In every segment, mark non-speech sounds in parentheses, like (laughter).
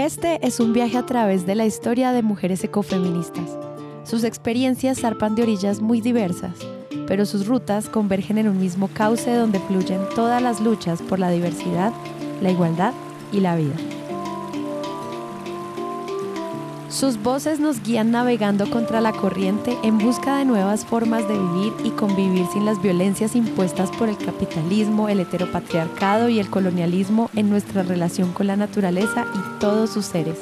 Este es un viaje a través de la historia de mujeres ecofeministas. Sus experiencias zarpan de orillas muy diversas, pero sus rutas convergen en un mismo cauce donde fluyen todas las luchas por la diversidad, la igualdad y la vida. Sus voces nos guían navegando contra la corriente en busca de nuevas formas de vivir y convivir sin las violencias impuestas por el capitalismo, el heteropatriarcado y el colonialismo en nuestra relación con la naturaleza y todos sus seres.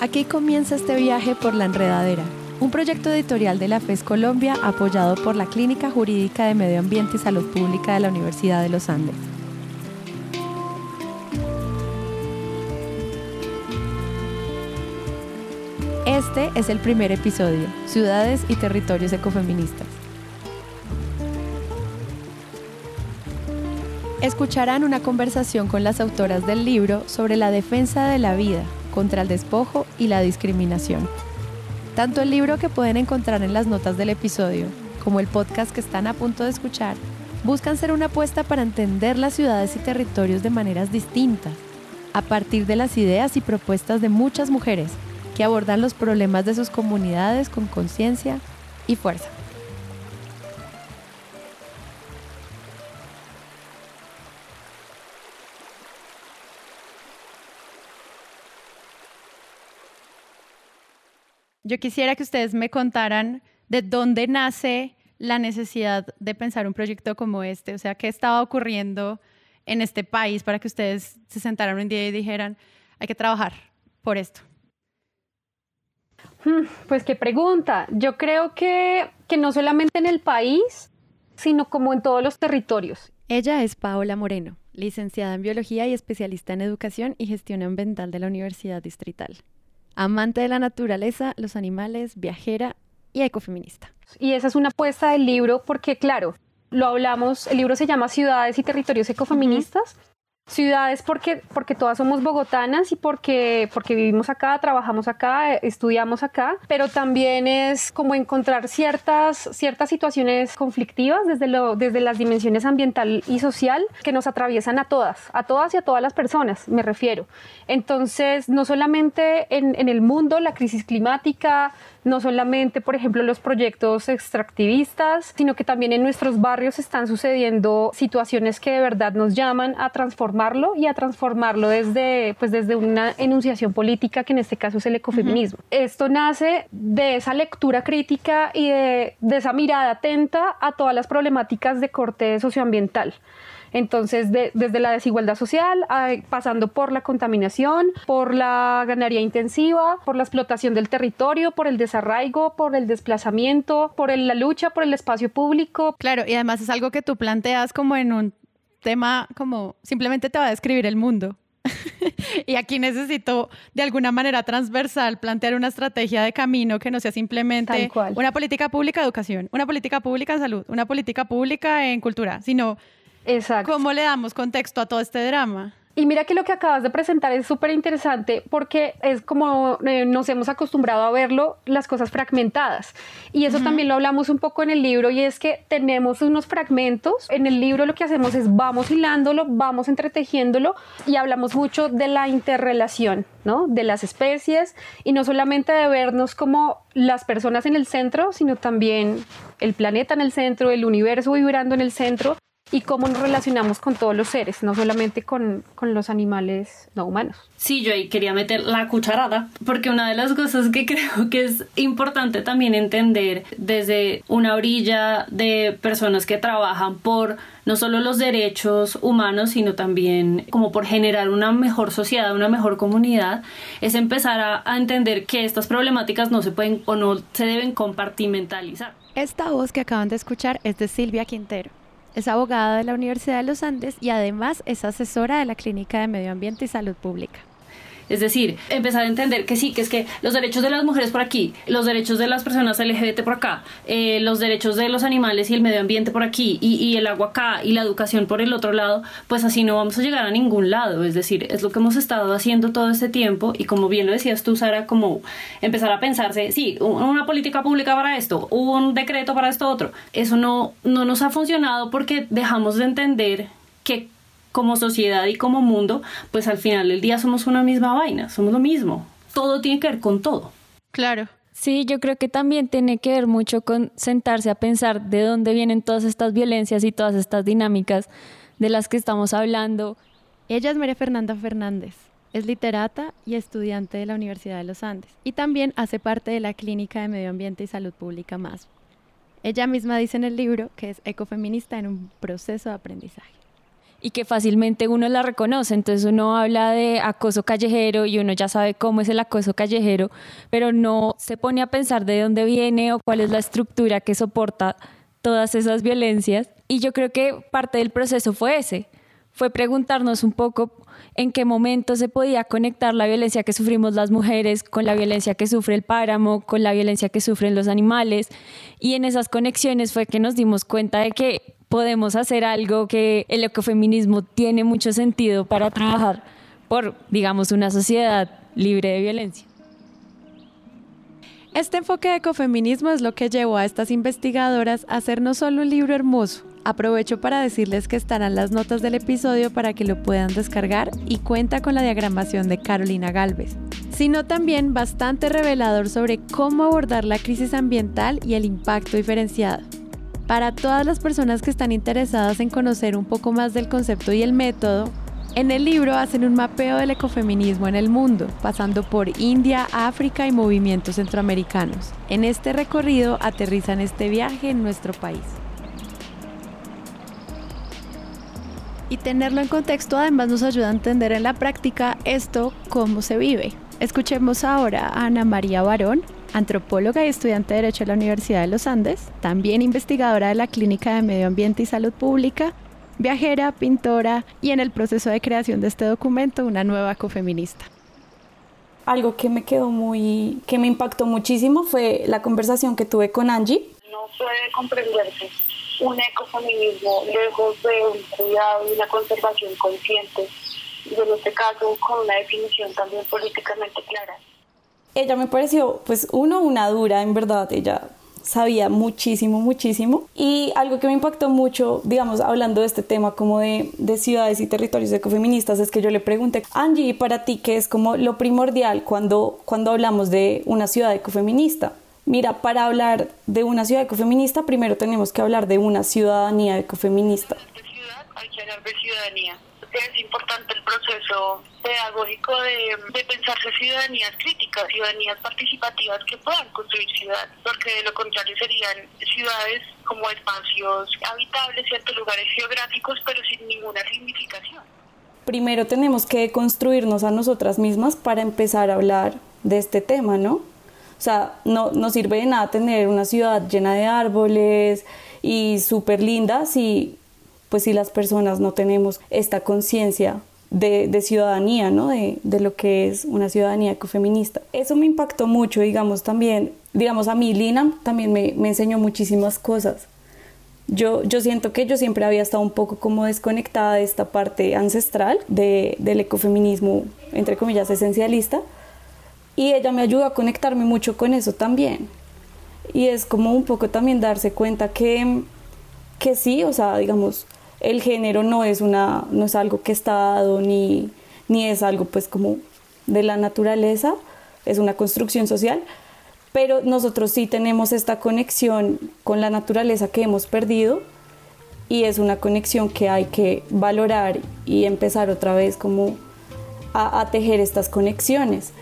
Aquí comienza este viaje por la enredadera, un proyecto editorial de la FES Colombia apoyado por la Clínica Jurídica de Medio Ambiente y Salud Pública de la Universidad de los Andes. Este es el primer episodio, Ciudades y Territorios Ecofeministas. Escucharán una conversación con las autoras del libro sobre la defensa de la vida contra el despojo y la discriminación. Tanto el libro que pueden encontrar en las notas del episodio como el podcast que están a punto de escuchar buscan ser una apuesta para entender las ciudades y territorios de maneras distintas, a partir de las ideas y propuestas de muchas mujeres que abordan los problemas de sus comunidades con conciencia y fuerza. Yo quisiera que ustedes me contaran de dónde nace la necesidad de pensar un proyecto como este, o sea, qué estaba ocurriendo en este país para que ustedes se sentaran un día y dijeran, hay que trabajar por esto. Hmm, pues qué pregunta. Yo creo que, que no solamente en el país, sino como en todos los territorios. Ella es Paola Moreno, licenciada en Biología y especialista en Educación y Gestión Ambiental de la Universidad Distrital. Amante de la naturaleza, los animales, viajera y ecofeminista. Y esa es una apuesta del libro porque, claro, lo hablamos, el libro se llama Ciudades y Territorios Ecofeministas ciudades porque, porque todas somos bogotanas y porque, porque vivimos acá, trabajamos acá, estudiamos acá, pero también es como encontrar ciertas, ciertas situaciones conflictivas desde, lo, desde las dimensiones ambiental y social que nos atraviesan a todas, a todas y a todas las personas, me refiero. Entonces, no solamente en, en el mundo, la crisis climática, no solamente, por ejemplo, los proyectos extractivistas, sino que también en nuestros barrios están sucediendo situaciones que de verdad nos llaman a transformarlo y a transformarlo desde, pues, desde una enunciación política que en este caso es el ecofeminismo. Esto nace de esa lectura crítica y de, de esa mirada atenta a todas las problemáticas de corte socioambiental. Entonces, desde la desigualdad social, pasando por la contaminación, por la ganadería intensiva, por la explotación del territorio, por el desarraigo, por el desplazamiento, por la lucha por el espacio público. Claro, y además es algo que tú planteas como en un tema como simplemente te va a describir el mundo. (laughs) y aquí necesito de alguna manera transversal plantear una estrategia de camino que no sea simplemente una política pública de educación, una política pública en salud, una política pública en cultura, sino Exacto. ¿Cómo le damos contexto a todo este drama? Y mira que lo que acabas de presentar es súper interesante porque es como eh, nos hemos acostumbrado a verlo, las cosas fragmentadas. Y eso también lo hablamos un poco en el libro y es que tenemos unos fragmentos. En el libro lo que hacemos es vamos hilándolo, vamos entretejiéndolo y hablamos mucho de la interrelación, ¿no? De las especies y no solamente de vernos como las personas en el centro, sino también el planeta en el centro, el universo vibrando en el centro y cómo nos relacionamos con todos los seres, no solamente con, con, los animales no humanos. Sí, yo ahí quería meter la cucharada, porque una de las cosas que (laughs) creo que es importante también entender desde una orilla de personas que trabajan por no solo los derechos humanos, sino también como por generar una mejor sociedad, una mejor comunidad, es empezar a, a entender que estas problemáticas no se pueden o no se deben compartimentalizar. Esta voz que acaban de escuchar es de Silvia Quintero es abogada de la Universidad de los Andes y además es asesora de la Clínica de Medio Ambiente y Salud Pública. Es decir, empezar a entender que sí, que es que los derechos de las mujeres por aquí, los derechos de las personas LGBT por acá, eh, los derechos de los animales y el medio ambiente por aquí, y, el agua acá, y la educación por el otro lado, pues así no vamos a llegar a ningún lado. Es decir, es lo que hemos estado haciendo todo este tiempo, y como bien lo decías tú, Sara, como empezar a pensarse, sí, una política pública para esto, un decreto para esto otro. Eso no, no nos ha funcionado porque dejamos de entender que como sociedad y como mundo, pues al final del día somos una misma vaina, somos lo mismo. Todo tiene que ver con todo. Claro. Sí, yo creo que también tiene que ver mucho con sentarse a pensar de dónde vienen todas estas violencias y todas estas dinámicas de las que estamos hablando. Ella es María Fernanda Fernández. Es literata y estudiante de la Universidad de los Andes y también hace parte de la Clínica de Medio Ambiente y Salud Pública MAS. Ella misma dice en el libro que es ecofeminista en un proceso de aprendizaje y que fácilmente uno la reconoce. Entonces uno habla de acoso callejero y uno ya sabe cómo es el acoso callejero, pero no se pone a pensar de dónde viene o cuál es la estructura que soporta todas esas violencias. Y yo creo que parte del proceso fue ese, fue preguntarnos un poco en qué momento se podía conectar la violencia que sufrimos las mujeres con la violencia que sufre el páramo, con la violencia que sufren los animales. Y en esas conexiones fue que nos dimos cuenta de que podemos hacer algo que el ecofeminismo tiene mucho sentido para trabajar por, digamos, una sociedad libre de violencia. Este enfoque de ecofeminismo es lo que llevó a estas investigadoras a hacer no solo un libro hermoso, aprovecho para decirles que estarán las notas del episodio para que lo puedan descargar y cuenta con la diagramación de Carolina Galvez, sino también bastante revelador sobre cómo abordar la crisis ambiental y el impacto diferenciado. Para todas las personas que están interesadas en conocer un poco más del concepto y el método, en el libro hacen un mapeo del ecofeminismo en el mundo, pasando por India, África y movimientos centroamericanos. En este recorrido aterrizan este viaje en nuestro país. Y tenerlo en contexto además nos ayuda a entender en la práctica esto cómo se vive. Escuchemos ahora a Ana María Barón, antropóloga y estudiante de Derecho de la Universidad de los Andes, también investigadora de la Clínica de Medio Ambiente y Salud Pública, viajera, pintora y en el proceso de creación de este documento una nueva cofeminista. Algo que me quedó muy, que me impactó muchísimo fue la conversación que tuve con Angie. No puede comprenderse un ecofeminismo lejos de un cuidado y una conservación consciente, y en este caso con una definición también políticamente clara ella me pareció, pues uno, una dura, en verdad, ella sabía muchísimo, muchísimo. Y algo que me impactó mucho, digamos, hablando de este tema como de, de, ciudades y territorios ecofeministas, es que yo le pregunté, Angie, para ti, ¿qué es como lo primordial cuando, cuando hablamos de una ciudad ecofeminista? Mira, para hablar de una ciudad ecofeminista, primero tenemos que hablar de una ciudadanía ecofeminista. Hay que hablar de ciudadanía es importante el proceso pedagógico de, de, pensarse ciudadanías críticas, ciudadanías participativas que puedan construir ciudad, porque de lo contrario serían ciudades como espacios habitables, ciertos lugares geográficos, pero sin ninguna significación. Primero tenemos que construirnos a nosotras mismas para empezar a hablar de este tema, ¿no? O sea, no, no sirve de nada tener una ciudad llena de árboles y súper linda si pues si las personas no tenemos esta conciencia de, ciudadanía, ¿no? De, lo que es una ciudadanía ecofeminista. Eso me impactó mucho, digamos, también, digamos, a mí Lina también me, enseñó muchísimas cosas. Yo, yo siento que yo siempre había estado un poco como desconectada de esta parte ancestral del ecofeminismo, entre comillas, esencialista, y ella me ayudó a conectarme mucho con eso también. Y es como un poco también darse cuenta que, que sí, o sea, digamos, el género no es, una, no es algo que está dado ni, ni es algo pues como de la naturaleza, es una construcción social, pero nosotros sí tenemos esta conexión con la naturaleza que hemos perdido y es una conexión que hay que valorar y empezar otra vez como a, tejer estas conexiones.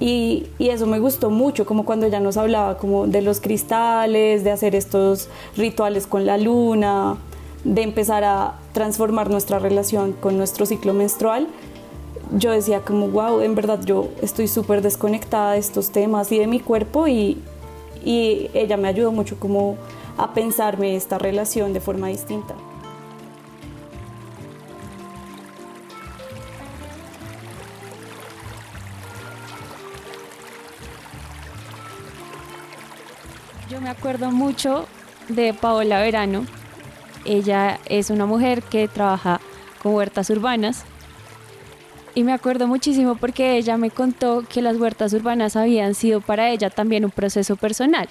Y, y, eso me gustó mucho, como cuando ella nos hablaba como de los cristales, de hacer estos rituales con la luna, de empezar a transformar nuestra relación con nuestro ciclo menstrual, yo decía como, wow, en verdad yo estoy súper desconectada de estos temas y de mi cuerpo y, y ella me ayudó mucho como a pensarme esta relación de forma distinta. Yo me acuerdo mucho de Paola Verano, ella es una mujer que trabaja con huertas urbanas y me acuerdo muchísimo porque ella me contó que las huertas urbanas habían sido para ella también un proceso personal,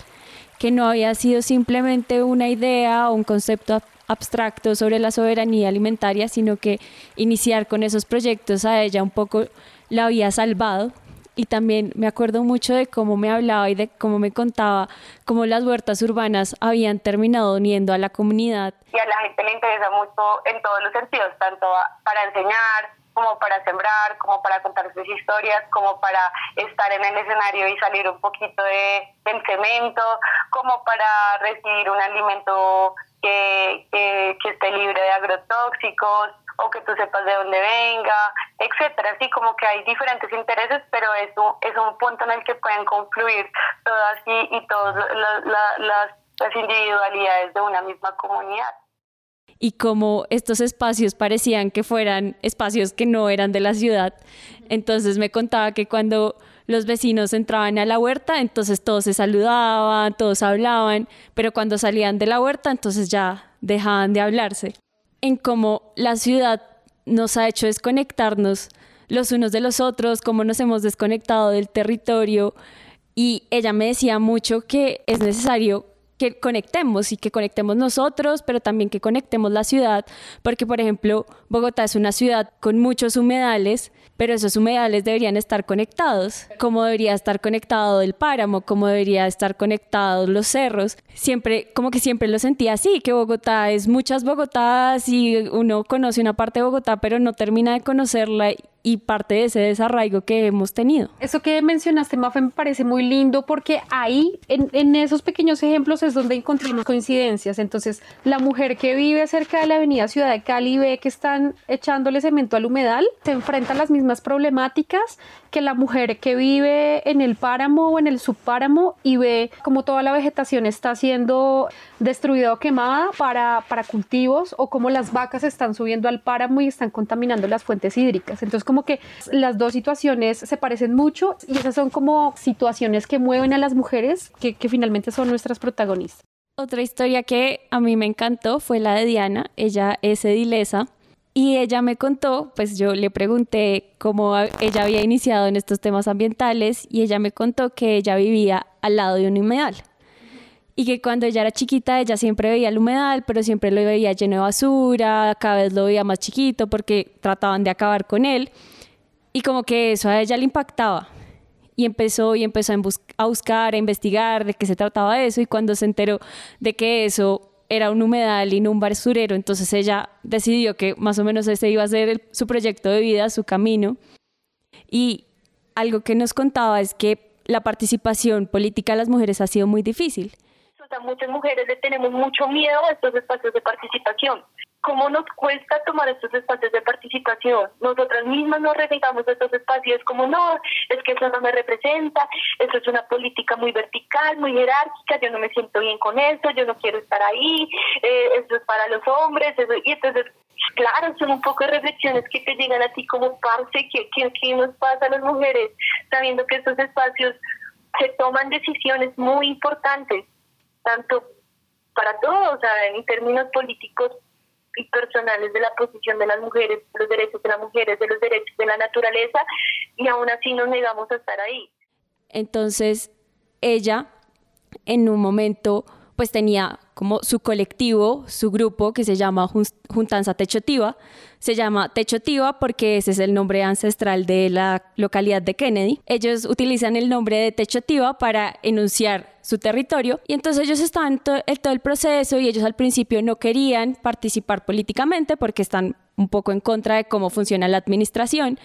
que no había sido simplemente una idea o un concepto abstracto sobre la soberanía alimentaria, sino que iniciar con esos proyectos a ella un poco la había salvado. Y también me acuerdo mucho de cómo me hablaba y de cómo me contaba cómo las huertas urbanas habían terminado uniendo a la comunidad. Y a la gente le interesa mucho en todos los sentidos, tanto para enseñar, como para sembrar, como para contar sus historias, como para estar en el escenario y salir un poquito de, del cemento, como para recibir un alimento que, que, esté libre de agrotóxicos o que tú sepas de dónde venga, etcétera. Así como que hay diferentes intereses, pero es un, es un punto en el que pueden confluir todas y, y todas las, las individualidades de una misma comunidad y como estos espacios parecían que fueran espacios que no eran de la ciudad. Entonces me contaba que cuando los vecinos entraban a la huerta, entonces todos se saludaban, todos hablaban, pero cuando salían de la huerta, entonces ya dejaban de hablarse. En cómo la ciudad nos ha hecho desconectarnos los unos de los otros, cómo nos hemos desconectado del territorio. Y ella me decía mucho que es necesario que conectemos y que conectemos nosotros, pero también que conectemos la ciudad, porque por ejemplo, Bogotá es una ciudad con muchos humedales, pero esos humedales deberían estar conectados, como debería estar conectado el páramo, como debería estar conectados los cerros. Siempre, como que siempre lo sentía así, que Bogotá es muchas Bogotadas y uno conoce una parte de Bogotá, pero no termina de conocerla y parte de ese desarraigo que hemos tenido. Eso que mencionaste, Mafe, me parece muy lindo porque ahí, en, en, esos pequeños ejemplos, es donde encontramos coincidencias. Entonces, la mujer que vive cerca de la avenida Ciudad de Cali ve que están echándole cemento al humedal, se enfrenta a las mismas problemáticas que la mujer que vive en el páramo o en el subpáramo y ve como toda la vegetación está siendo destruida o quemada para, para cultivos o como las vacas están subiendo al páramo y están contaminando las fuentes hídricas. Entonces, como que las dos situaciones se parecen mucho y esas son como situaciones que mueven a las mujeres que, que finalmente son nuestras protagonistas. Otra historia que a mí me encantó fue la de Diana. Ella es edilesa y ella me contó, pues yo le pregunté cómo ella había iniciado en estos temas ambientales y ella me contó que ella vivía al lado de un humedal y que cuando ella era chiquita ella siempre veía el humedal, pero siempre lo veía lleno de basura, cada vez lo veía más chiquito porque trataban de acabar con él. Y como que eso a ella le impactaba. Y empezó y empezó a, buscar, a investigar de qué se trataba eso. Y cuando se enteró de que eso era un humedal y no un basurero, entonces ella decidió que más o menos ese iba a ser su proyecto de vida, su camino. Y algo que nos contaba es que la participación política de las mujeres ha sido muy difícil muchas mujeres le tenemos mucho miedo a estos espacios de participación. ¿Cómo nos cuesta tomar estos espacios de participación? Nosotras mismas nos relegamos a estos espacios como no, es que eso no me representa, eso es una política muy vertical, muy jerárquica, yo no me siento bien con eso, yo no quiero estar ahí, eh, eso es para los hombres, y entonces claro, son un poco de reflexiones que te llegan a ti como parce, ¿qué, qué, nos pasa a las mujeres? Sabiendo que estos espacios se toman decisiones muy importantes tanto para todos, o sea, en términos políticos y personales de la posición de las mujeres, los derechos de las mujeres, de los derechos de la naturaleza, y aún así nos negamos a estar ahí. Entonces, ella en un momento pues tenía como su colectivo, su grupo que se llama Juntanza Techotiva. Se llama Techotiva porque ese es el nombre ancestral de la localidad de Kennedy. Ellos utilizan el nombre de Techotiva para enunciar su territorio y entonces ellos estaban en todo el proceso y ellos al principio no querían participar políticamente porque están un poco en contra de cómo funciona la administración,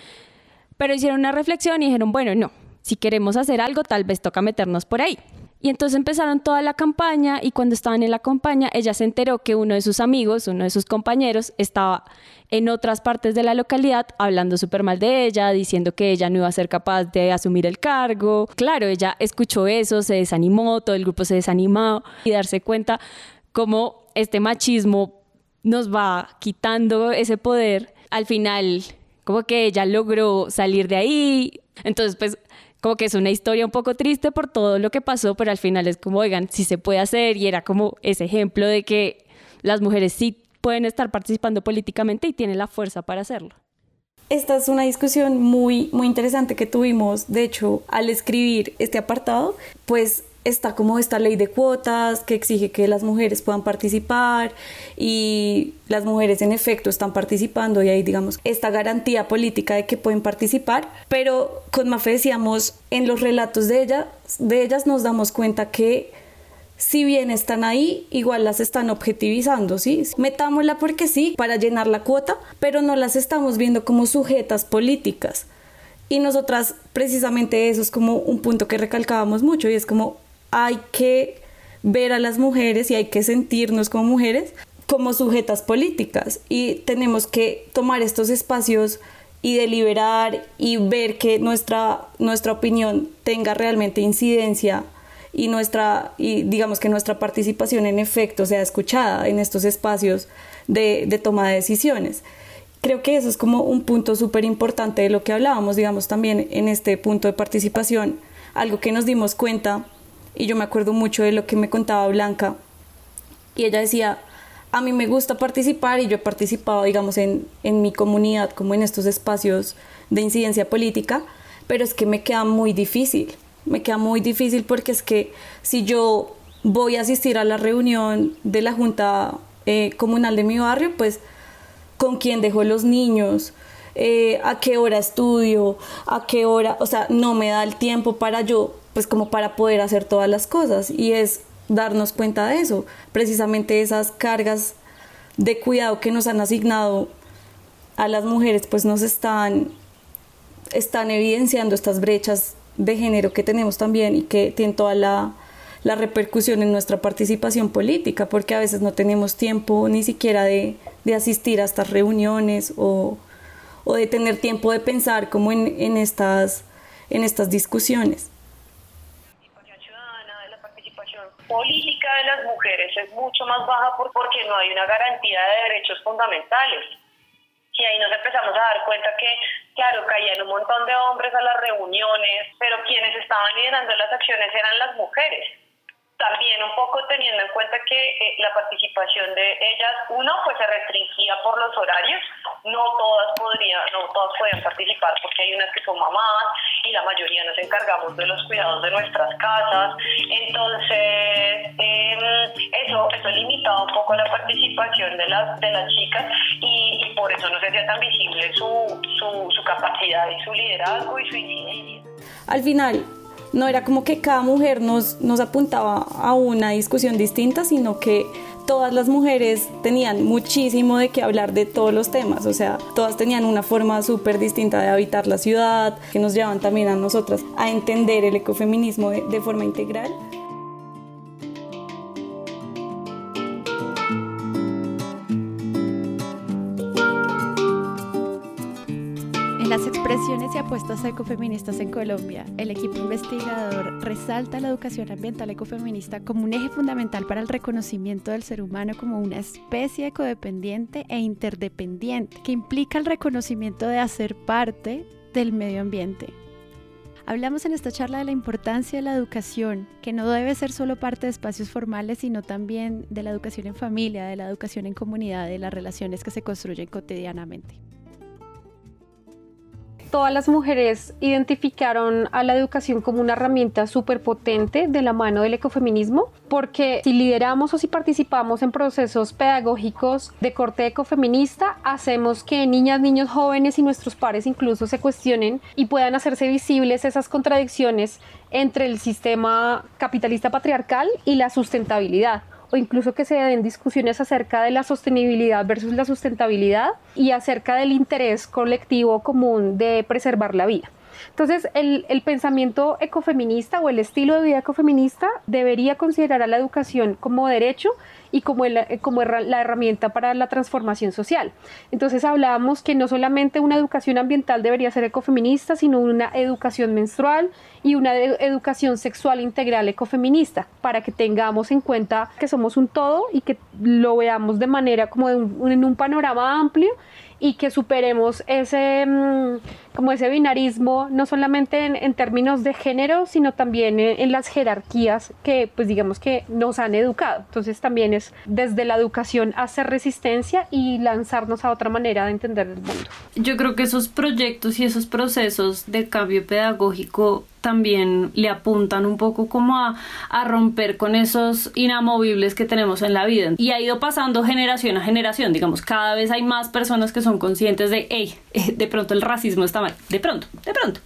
pero hicieron una reflexión y dijeron, bueno, no, si queremos hacer algo tal vez toca meternos por ahí. Y entonces empezaron toda la campaña y cuando estaban en la campaña ella se enteró que uno de sus amigos, uno de sus compañeros, estaba en otras partes de la localidad hablando súper mal de ella, diciendo que ella no iba a ser capaz de asumir el cargo. Claro, ella escuchó eso, se desanimó, todo el grupo se desanimó y darse cuenta cómo este machismo nos va quitando ese poder. Al final, como que ella logró salir de ahí. Entonces, pues como que es una historia un poco triste por todo lo que pasó, pero al final es como, oigan, si se puede hacer y era como ese ejemplo de que las mujeres sí pueden estar participando políticamente y tienen la fuerza para hacerlo. Esta es una discusión muy, muy interesante que tuvimos, de hecho, al escribir este apartado, pues está como esta ley de cuotas que exige que las mujeres puedan participar y las mujeres en efecto están participando y hay digamos esta garantía política de que pueden participar, pero con Mafe decíamos en los relatos de ella, de ellas nos damos cuenta que si bien están ahí, igual las están objetivizando, ¿sí? Metámosla porque sí, para llenar la cuota, pero no las estamos viendo como sujetas políticas. Y nosotras, precisamente eso es como un punto que recalcábamos mucho y es como hay que ver a las mujeres y hay que sentirnos como mujeres como sujetas políticas y tenemos que tomar estos espacios y deliberar y ver que nuestra, nuestra opinión tenga realmente incidencia y nuestra y digamos que nuestra participación en efecto sea escuchada en estos espacios de, de toma de decisiones. Creo que eso es como un punto súper importante de lo que hablábamos, digamos, también en este punto de participación, algo que nos dimos cuenta, y yo me acuerdo mucho de lo que me contaba Blanca, y ella decía, a mí me gusta participar y yo he participado, digamos, en, en mi comunidad, como en estos espacios de incidencia política, pero es que me queda muy difícil, me queda muy difícil porque es que si yo voy a asistir a la reunión de la Junta eh, Comunal de mi barrio, pues con quién dejo los niños, eh, a qué hora estudio, a qué hora, o sea, no me da el tiempo para yo, pues como para poder hacer todas las cosas y es darnos cuenta de eso, precisamente esas cargas de cuidado que nos han asignado a las mujeres, pues nos están, están evidenciando estas brechas de género que tenemos también y que tienen toda la, la repercusión en nuestra participación política, porque a veces no tenemos tiempo ni siquiera de, de asistir a estas reuniones o, o, de tener tiempo de pensar como en, estas, en estas discusiones. La participación política de las mujeres es mucho más baja porque no hay una garantía de derechos fundamentales. Y ahí nos empezamos a dar cuenta que, claro, caían un montón de hombres a las reuniones, pero quienes estaban liderando las acciones eran las mujeres también un poco teniendo en cuenta que eh, la participación de ellas, uno, pues se restringía por los horarios, no todas podrían, no todas podían participar porque hay unas que son mamás y la mayoría nos encargamos de los cuidados de nuestras casas, entonces em, eso, eso limitaba un poco la participación de las, de las chicas y, y por eso no se hacía tan visible su, su, su capacidad y su liderazgo y su incidencia. Al final, no era como que cada mujer nos, nos apuntaba a una discusión distinta, sino que todas las mujeres tenían muchísimo de qué hablar de todos los temas, o sea, todas tenían una forma súper distinta de habitar la ciudad, que nos llevan también a nosotras a entender el ecofeminismo de, de forma integral. Apuestas ecofeministas en Colombia, el equipo investigador resalta la educación ambiental ecofeminista como un eje fundamental para el reconocimiento del ser humano como una especie ecodependiente e interdependiente, que implica el reconocimiento de hacer parte del medio ambiente. Hablamos en esta charla de la importancia de la educación, que no debe ser solo parte de espacios formales, sino también de la educación en familia, de la educación en comunidad, de las relaciones que se construyen cotidianamente todas las mujeres identificaron a la educación como una herramienta súper potente de la mano del ecofeminismo, porque si lideramos o si participamos en procesos pedagógicos de corte ecofeminista, hacemos que niñas, niños jóvenes y nuestros pares incluso se cuestionen y puedan hacerse visibles esas contradicciones entre el sistema capitalista patriarcal y la sustentabilidad o incluso que se den discusiones acerca de la sostenibilidad versus la sustentabilidad y acerca del interés colectivo común de preservar la vida. Entonces, el, pensamiento ecofeminista o el estilo de vida ecofeminista debería considerar a la educación como derecho y como, como la herramienta para la transformación social. Entonces hablábamos que no solamente una educación ambiental debería ser ecofeminista, sino una educación menstrual y una educación sexual integral ecofeminista, para que tengamos en cuenta que somos un todo y que lo veamos de manera como un, en un panorama amplio y que superemos ese, mm, como ese binarismo, no solamente en, términos de género, sino también en, en, las jerarquías que, pues digamos que nos han educado. Entonces también es desde la educación hacer resistencia y lanzarnos a otra manera de entender el mundo. Yo creo que esos proyectos y esos procesos de cambio pedagógico también le apuntan un poco como a, a, romper con esos inamovibles que tenemos en la vida. Y ha ido pasando generación a generación, digamos, cada vez hay más personas que son conscientes de, hey, (laughs) de pronto el racismo está mal, de pronto, de pronto.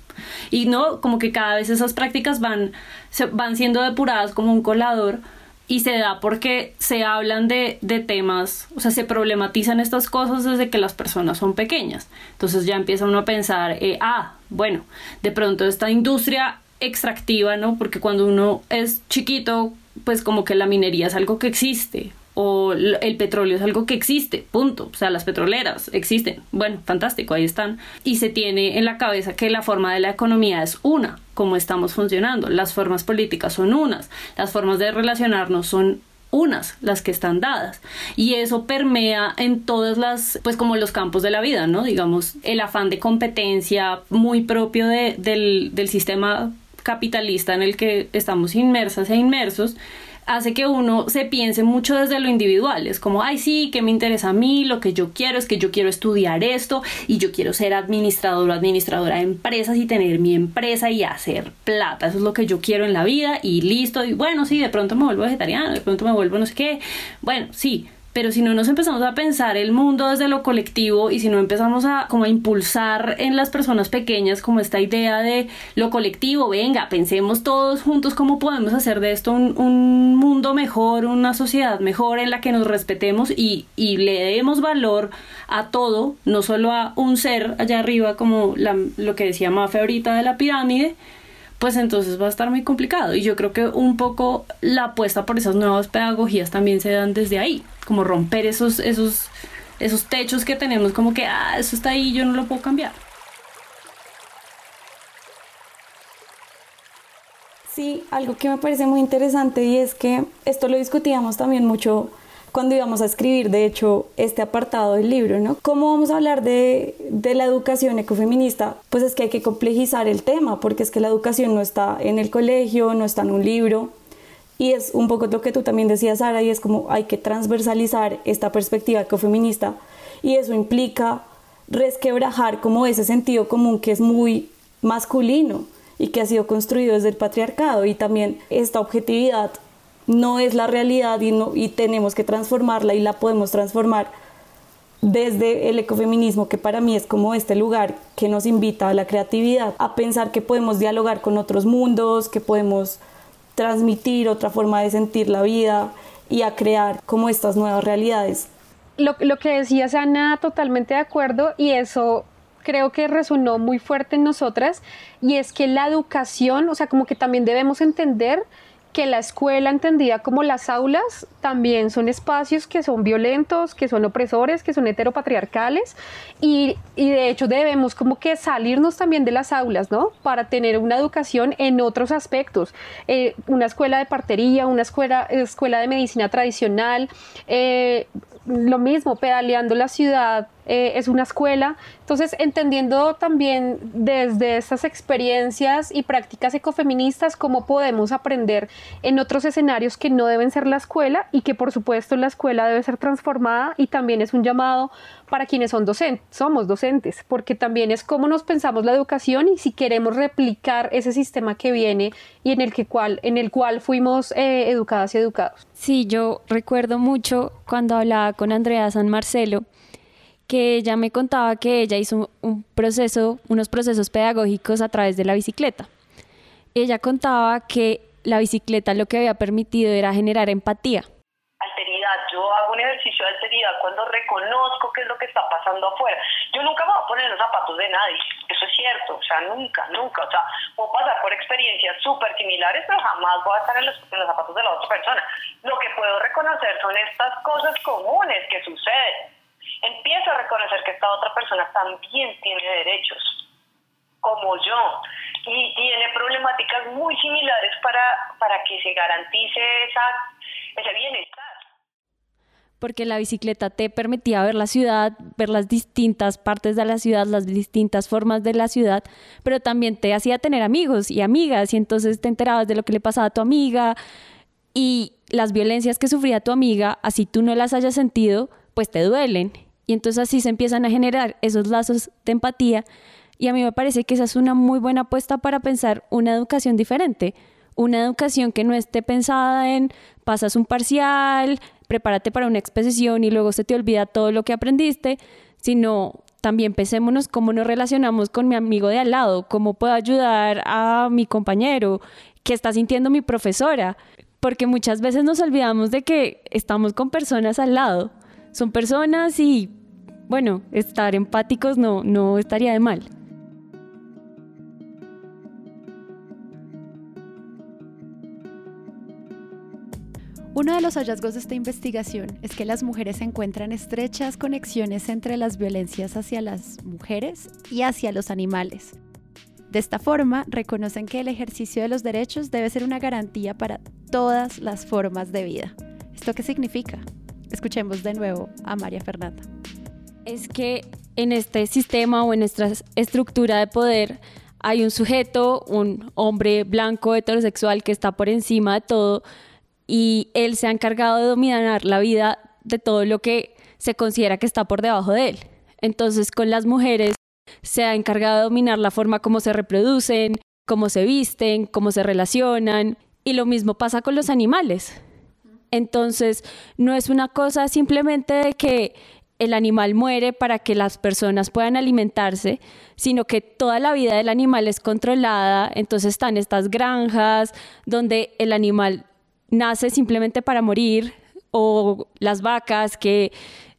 Y no, como que cada vez esas prácticas van, se, van siendo depuradas como un colador y se da porque se hablan de, de, temas, o sea, se problematizan estas cosas desde que las personas son pequeñas. Entonces ya empieza uno a pensar, eh, ah, bueno, de pronto esta industria extractiva, ¿no? Porque cuando uno es chiquito, pues como que la minería es algo que existe, o el petróleo es algo que existe, punto. O sea, las petroleras existen. Bueno, fantástico, ahí están. Y se tiene en la cabeza que la forma de la economía es una, como estamos funcionando. Las formas políticas son unas, las formas de relacionarnos son unas las que están dadas y eso permea en todas las pues como los campos de la vida no digamos el afán de competencia muy propio de, del, del sistema capitalista en el que estamos inmersas e inmersos hace que uno se piense mucho desde lo individual. Es como, ay, sí, que me interesa a mí, lo que yo quiero es que yo quiero estudiar esto y yo quiero ser administrador o administradora de empresas y tener mi empresa y hacer plata. Eso es lo que yo quiero en la vida y listo. Y bueno, sí, de pronto me vuelvo vegetariano, de pronto me vuelvo no sé qué. Bueno, sí, pero si no nos empezamos a pensar el mundo desde lo colectivo y si no empezamos a como a impulsar en las personas pequeñas como esta idea de lo colectivo, venga, pensemos todos juntos cómo podemos hacer de esto un, un mundo mejor, una sociedad mejor en la que nos respetemos y, y, le demos valor a todo, no solo a un ser allá arriba como la, lo que decía Mafe ahorita de la pirámide, pues entonces va a estar muy complicado. Y yo creo que un poco la apuesta por esas nuevas pedagogías también se dan desde ahí, como romper esos, esos, esos techos que tenemos, como que, ah, eso está ahí, yo no lo puedo cambiar. Sí, algo que me parece muy interesante y es que esto lo discutíamos también mucho cuando íbamos a escribir, de hecho, este apartado del libro, ¿no? ¿Cómo vamos a hablar de, de, la educación ecofeminista? Pues es que hay que complejizar el tema, porque es que la educación no está en el colegio, no está en un libro, y es un poco lo que tú también decías, Sara, y es como hay que transversalizar esta perspectiva ecofeminista, y eso implica resquebrajar como ese sentido común que es muy masculino y que ha sido construido desde el patriarcado, y también esta objetividad no es la realidad y, y tenemos que transformarla y la podemos transformar desde el ecofeminismo, que para mí es como este lugar que nos invita a la creatividad, a pensar que podemos dialogar con otros mundos, que podemos transmitir otra forma de sentir la vida y a crear como estas nuevas realidades. Lo, lo que decías, Ana, totalmente de acuerdo y eso creo que resonó muy fuerte en nosotras y es que la educación, o sea, como que también debemos entender que la escuela entendida como las aulas también son espacios que son violentos, que son opresores, que son heteropatriarcales y, y, de hecho debemos como que salirnos también de las aulas, ¿no? Para tener una educación en otros aspectos, eh, una escuela de partería, una escuela, escuela de medicina tradicional, eh, lo mismo, pedaleando la ciudad eh, es una escuela. Entonces, entendiendo también desde estas experiencias y prácticas ecofeministas cómo podemos aprender en otros escenarios que no deben ser la escuela y que por supuesto la escuela debe ser transformada y también es un llamado para quienes son docentes, somos docentes, porque también es cómo nos pensamos la educación y si queremos replicar ese sistema que viene y en el, que cual, en el cual fuimos eh, educadas y educados. Sí, yo recuerdo mucho cuando hablaba con Andrea San Marcelo, que ella me contaba que ella hizo un proceso, unos procesos pedagógicos a través de la bicicleta. Ella contaba que la bicicleta lo que había permitido era generar empatía. Alteridad, yo hago un ejercicio de alteridad cuando reconozco qué es lo que está pasando afuera. Yo nunca me voy a poner en los zapatos de nadie, eso es cierto, o sea, nunca, nunca, o sea, puedo pasar por experiencias súper similares, pero jamás voy a estar en los, en los zapatos de la otra persona. Lo que puedo reconocer son estas cosas comunes que suceden empiezo a reconocer que esta otra persona también tiene derechos, como yo, y tiene problemáticas muy similares para, para que se garantice esa, ese bienestar. Porque la bicicleta te permitía ver la ciudad, ver las distintas partes de la ciudad, las distintas formas de la ciudad, pero también te hacía tener amigos y amigas, y entonces te enterabas de lo que le pasaba a tu amiga, y las violencias que sufría tu amiga, así tú no las hayas sentido, pues te duelen. Y entonces así se empiezan a generar esos lazos de empatía. Y a mí me parece que esa es una muy buena apuesta para pensar una educación diferente. Una educación que no esté pensada en pasas un parcial, prepárate para una exposición y luego se te olvida todo lo que aprendiste, sino también pensémonos cómo nos relacionamos con mi amigo de al lado, cómo puedo ayudar a mi compañero, qué está sintiendo mi profesora, porque muchas veces nos olvidamos de que estamos con personas al lado. Son personas y, bueno, estar empáticos no, no estaría de mal. Uno de los hallazgos de esta investigación es que las mujeres encuentran estrechas conexiones entre las violencias hacia las mujeres y hacia los animales. De esta forma, reconocen que el ejercicio de los derechos debe ser una garantía para todas las formas de vida. ¿Esto qué significa? Escuchemos de nuevo a María Fernanda. Es que en este sistema o en nuestra estructura de poder hay un sujeto, un hombre blanco heterosexual que está por encima de todo y él se ha encargado de dominar la vida de todo lo que se considera que está por debajo de él. Entonces con las mujeres se ha encargado de dominar la forma como se reproducen, cómo se visten, cómo se relacionan, y lo mismo pasa con los animales. Entonces, no es una cosa simplemente de que el animal muere para que las personas puedan alimentarse, sino que toda la vida del animal es controlada, entonces están estas granjas donde el animal nace simplemente para morir, o las vacas que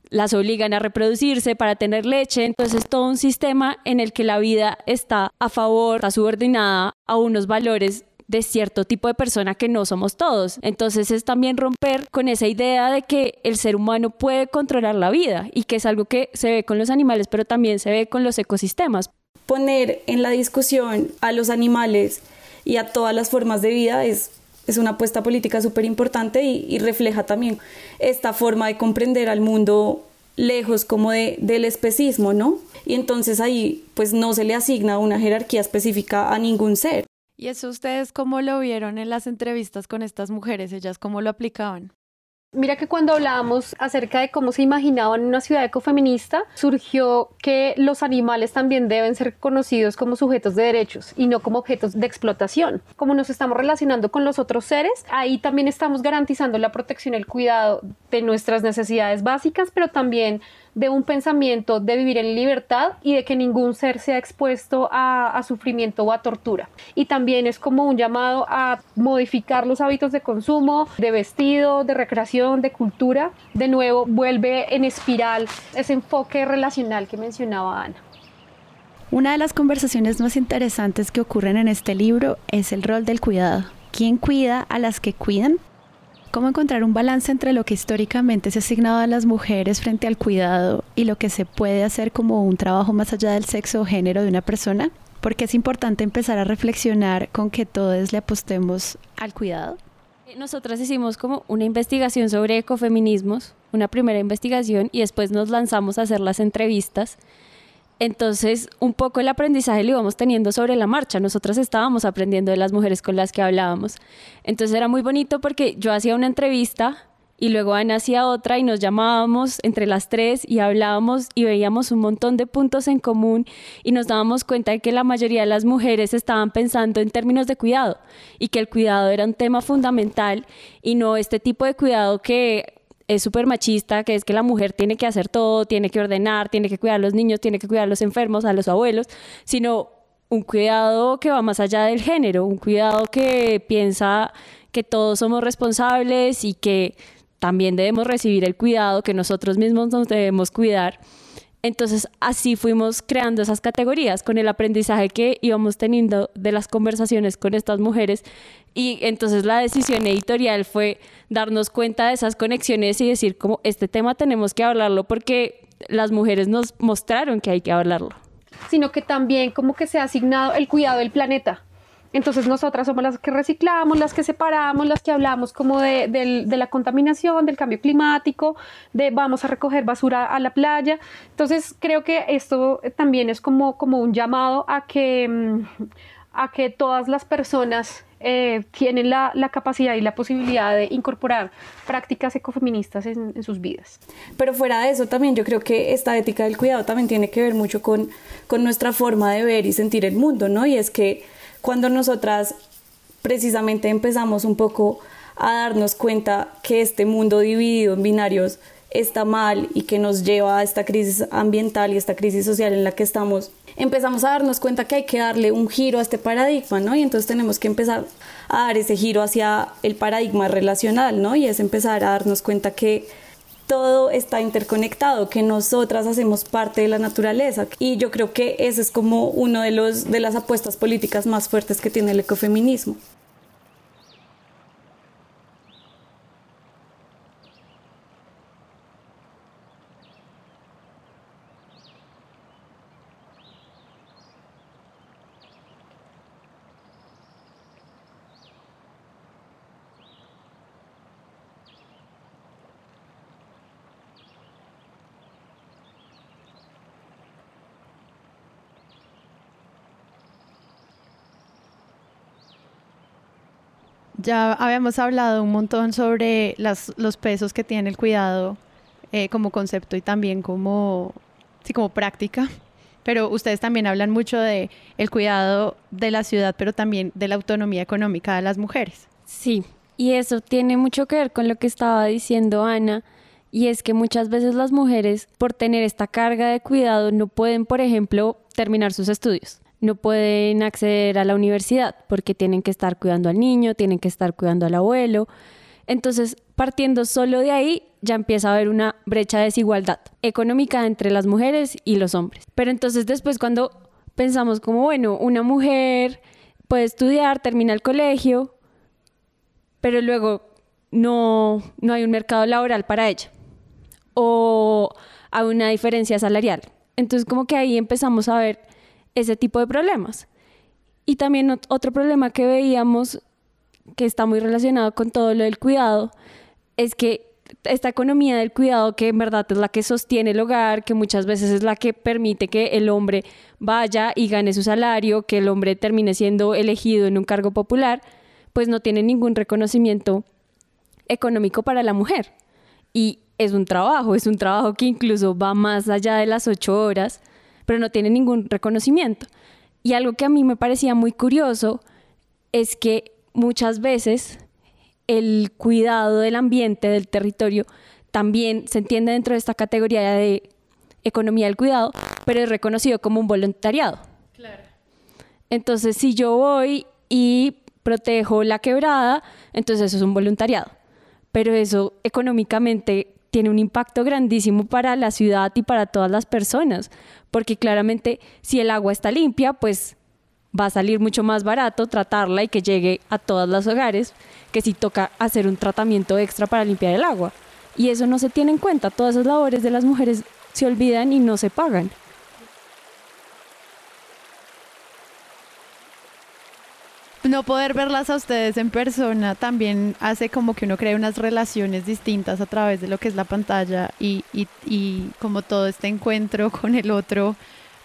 las obligan a reproducirse para tener leche. Entonces, todo un sistema en el que la vida está a favor, está subordinada a unos valores de cierto tipo de persona que no somos todos. Entonces es también romper con esa idea de que el ser humano puede controlar la vida y que es algo que se ve con los animales, pero también se ve con los ecosistemas. Poner en la discusión a los animales y a todas las formas de vida es es una apuesta política súper importante y, refleja también esta forma de comprender al mundo lejos como de, del especismo, ¿no? Y entonces ahí pues no se le asigna una jerarquía específica a ningún ser. ¿Y eso ustedes cómo lo vieron en las entrevistas con estas mujeres? ¿Ellas cómo lo aplicaban? Mira que cuando hablábamos acerca de cómo se imaginaban una ciudad ecofeminista, surgió que los animales también deben ser conocidos como sujetos de derechos y no como objetos de explotación. Como nos estamos relacionando con los otros seres, ahí también estamos garantizando la protección y el cuidado de nuestras necesidades básicas, pero también de un pensamiento de vivir en libertad y de que ningún ser sea expuesto a, sufrimiento o a tortura. Y también es como un llamado a modificar los hábitos de consumo, de vestido, de recreación, de cultura. De nuevo, vuelve en espiral ese enfoque relacional que mencionaba Ana. Una de las conversaciones más interesantes que ocurren en este libro es el rol del cuidado. ¿Quién cuida a las que cuidan? ¿Cómo encontrar un balance entre lo que históricamente se ha asignado a las mujeres frente al cuidado y lo que se puede hacer como un trabajo más allá del sexo o género de una persona? Porque es importante empezar a reflexionar con que todos le apostemos al cuidado. Nosotras hicimos como una investigación sobre ecofeminismos, una primera investigación, y después nos lanzamos a hacer las entrevistas entonces, un poco el aprendizaje lo íbamos teniendo sobre la marcha. Nosotras estábamos aprendiendo de las mujeres con las que hablábamos. Entonces era muy bonito porque yo hacía una entrevista y luego Ana hacía otra y nos llamábamos entre las tres y hablábamos y veíamos un montón de puntos en común y nos dábamos cuenta de que la mayoría de las mujeres estaban pensando en términos de cuidado y que el cuidado era un tema fundamental y no este tipo de cuidado que es súper machista, que es que la mujer tiene que hacer todo, tiene que ordenar, tiene que cuidar a los niños, tiene que cuidar a los enfermos, a los abuelos, sino un cuidado que va más allá del género, un cuidado que piensa que todos somos responsables y que también debemos recibir el cuidado, que nosotros mismos nos debemos cuidar. Entonces así fuimos creando esas categorías con el aprendizaje que íbamos teniendo de las conversaciones con estas mujeres y entonces la decisión editorial fue darnos cuenta de esas conexiones y decir como este tema tenemos que hablarlo porque las mujeres nos mostraron que hay que hablarlo. Sino que también como que se ha asignado el cuidado del planeta. Entonces nosotras somos las que reciclamos, las que separamos, las que hablamos como de, la contaminación, del cambio climático, de vamos a recoger basura a la playa. Entonces creo que esto también es como, como un llamado a que, mm, a que todas las personas eh, tienen la, capacidad y la posibilidad de incorporar prácticas ecofeministas en, sus vidas. Pero fuera de eso también yo creo que esta ética del cuidado también tiene que ver mucho con, con nuestra forma de ver y sentir el mundo, ¿no? Y es que cuando nosotras precisamente empezamos un poco a darnos cuenta que este mundo dividido en binarios está mal y que nos lleva a esta crisis ambiental y esta crisis social en la que estamos, empezamos a darnos cuenta que hay que darle un giro a este paradigma, ¿no? Y entonces tenemos que empezar a dar ese giro hacia el paradigma relacional, ¿no? Y es empezar a darnos cuenta que todo está interconectado, que nosotras hacemos parte de la naturaleza. Y yo creo que ese es como uno de, los, de las apuestas políticas más fuertes que tiene el ecofeminismo. Ya habíamos hablado un montón sobre las, los pesos que tiene el cuidado eh, como concepto y también como, sí, como práctica, pero ustedes también hablan mucho de el cuidado de la ciudad, pero también de la autonomía económica de las mujeres. Sí, y eso tiene mucho que ver con lo que estaba diciendo Ana, y es que muchas veces las mujeres, por tener esta carga de cuidado, no pueden, por ejemplo, terminar sus estudios no pueden acceder a la universidad porque tienen que estar cuidando al niño, tienen que estar cuidando al abuelo. Entonces, partiendo solo de ahí, ya empieza a haber una brecha de desigualdad económica entre las mujeres y los hombres. Pero entonces después cuando pensamos como, bueno, una mujer puede estudiar, termina el colegio, pero luego no, no hay un mercado laboral para ella o hay una diferencia salarial. Entonces como que ahí empezamos a ver ese tipo de problemas. Y también otro problema que veíamos que está muy relacionado con todo lo del cuidado es que esta economía del cuidado que en verdad es la que sostiene el hogar, que muchas veces es la que permite que el hombre vaya y gane su salario, que el hombre termine siendo elegido en un cargo popular, pues no tiene ningún reconocimiento económico para la mujer. Y es un trabajo, es un trabajo que incluso va más allá de las ocho horas pero no tiene ningún reconocimiento. Y algo que a mí me parecía muy curioso es que muchas veces el cuidado del ambiente, del territorio, también se entiende dentro de esta categoría de economía del cuidado, pero es reconocido como un voluntariado. Claro. Entonces, si yo voy y protejo la quebrada, entonces eso es un voluntariado. Pero eso económicamente tiene un impacto grandísimo para la ciudad y para todas las personas, porque claramente si el agua está limpia, pues va a salir mucho más barato tratarla y que llegue a todos los hogares que si toca hacer un tratamiento extra para limpiar el agua. Y eso no se tiene en cuenta, todas esas labores de las mujeres se olvidan y no se pagan. No poder verlas a ustedes en persona también hace como que uno cree unas relaciones distintas a través de lo que es la pantalla y, y, y como todo este encuentro (laughs) con el otro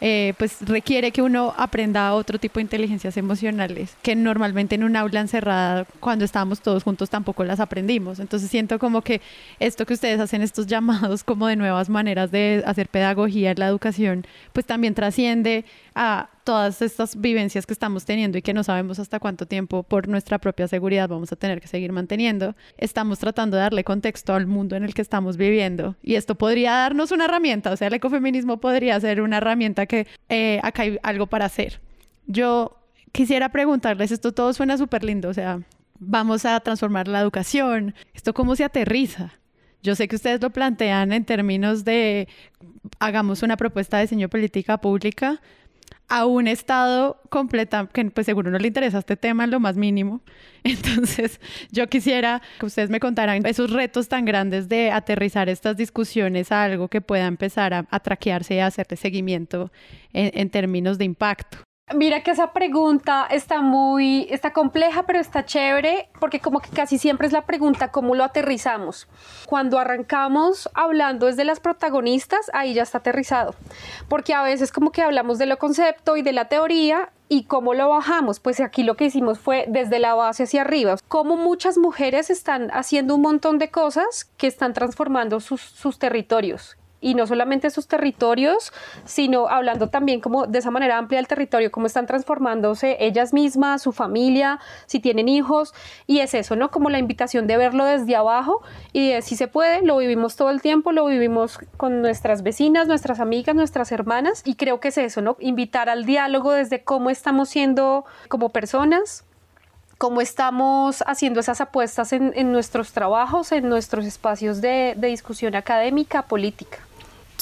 eh, pues requiere que uno aprenda otro tipo de inteligencias emocionales que normalmente en un aula encerrada cuando estábamos todos juntos tampoco las aprendimos. Entonces siento como que esto que ustedes hacen, estos llamados como de nuevas maneras de hacer pedagogía en la educación, pues también trasciende a todas estas vivencias que estamos teniendo y que no sabemos hasta cuánto tiempo por nuestra propia seguridad vamos a tener que seguir manteniendo, estamos tratando de darle contexto al mundo en el que estamos viviendo. Y esto podría darnos una herramienta, o sea, el ecofeminismo podría ser una herramienta que eh, acá hay algo para hacer. Yo quisiera preguntarles, esto todo suena súper lindo, o sea, vamos a transformar la educación, ¿esto cómo se aterriza? Yo sé que ustedes lo plantean en términos de hagamos una propuesta de diseño política pública, a un estado completa, que pues seguro no le interesa este tema en lo más mínimo. (laughs) Entonces, yo quisiera que ustedes me contaran esos retos tan grandes de aterrizar estas discusiones a algo que pueda empezar a, traquearse y a hacerle seguimiento en términos de impacto. Mira que esa pregunta está muy, está compleja, pero está chévere, porque como que casi siempre es la pregunta cómo lo aterrizamos. Cuando arrancamos hablando desde las protagonistas, ahí ya está aterrizado, porque a veces como que hablamos de lo concepto y de la teoría, ¿Y cómo lo bajamos? Pues aquí lo que hicimos fue desde la base hacia arriba. Como muchas mujeres están haciendo un montón de cosas que están transformando sus, sus territorios y no solamente sus territorios, sino hablando también como de esa manera amplia del territorio, cómo están transformándose ellas mismas, su familia, si tienen hijos, y es eso, ¿no? Como la invitación de verlo desde abajo y de si se puede, lo vivimos todo el tiempo, lo vivimos con nuestras vecinas, nuestras amigas, nuestras hermanas, y creo que es eso, ¿no? Invitar al diálogo desde cómo estamos siendo como personas, cómo estamos haciendo esas apuestas en, nuestros trabajos, en nuestros espacios de discusión académica, política.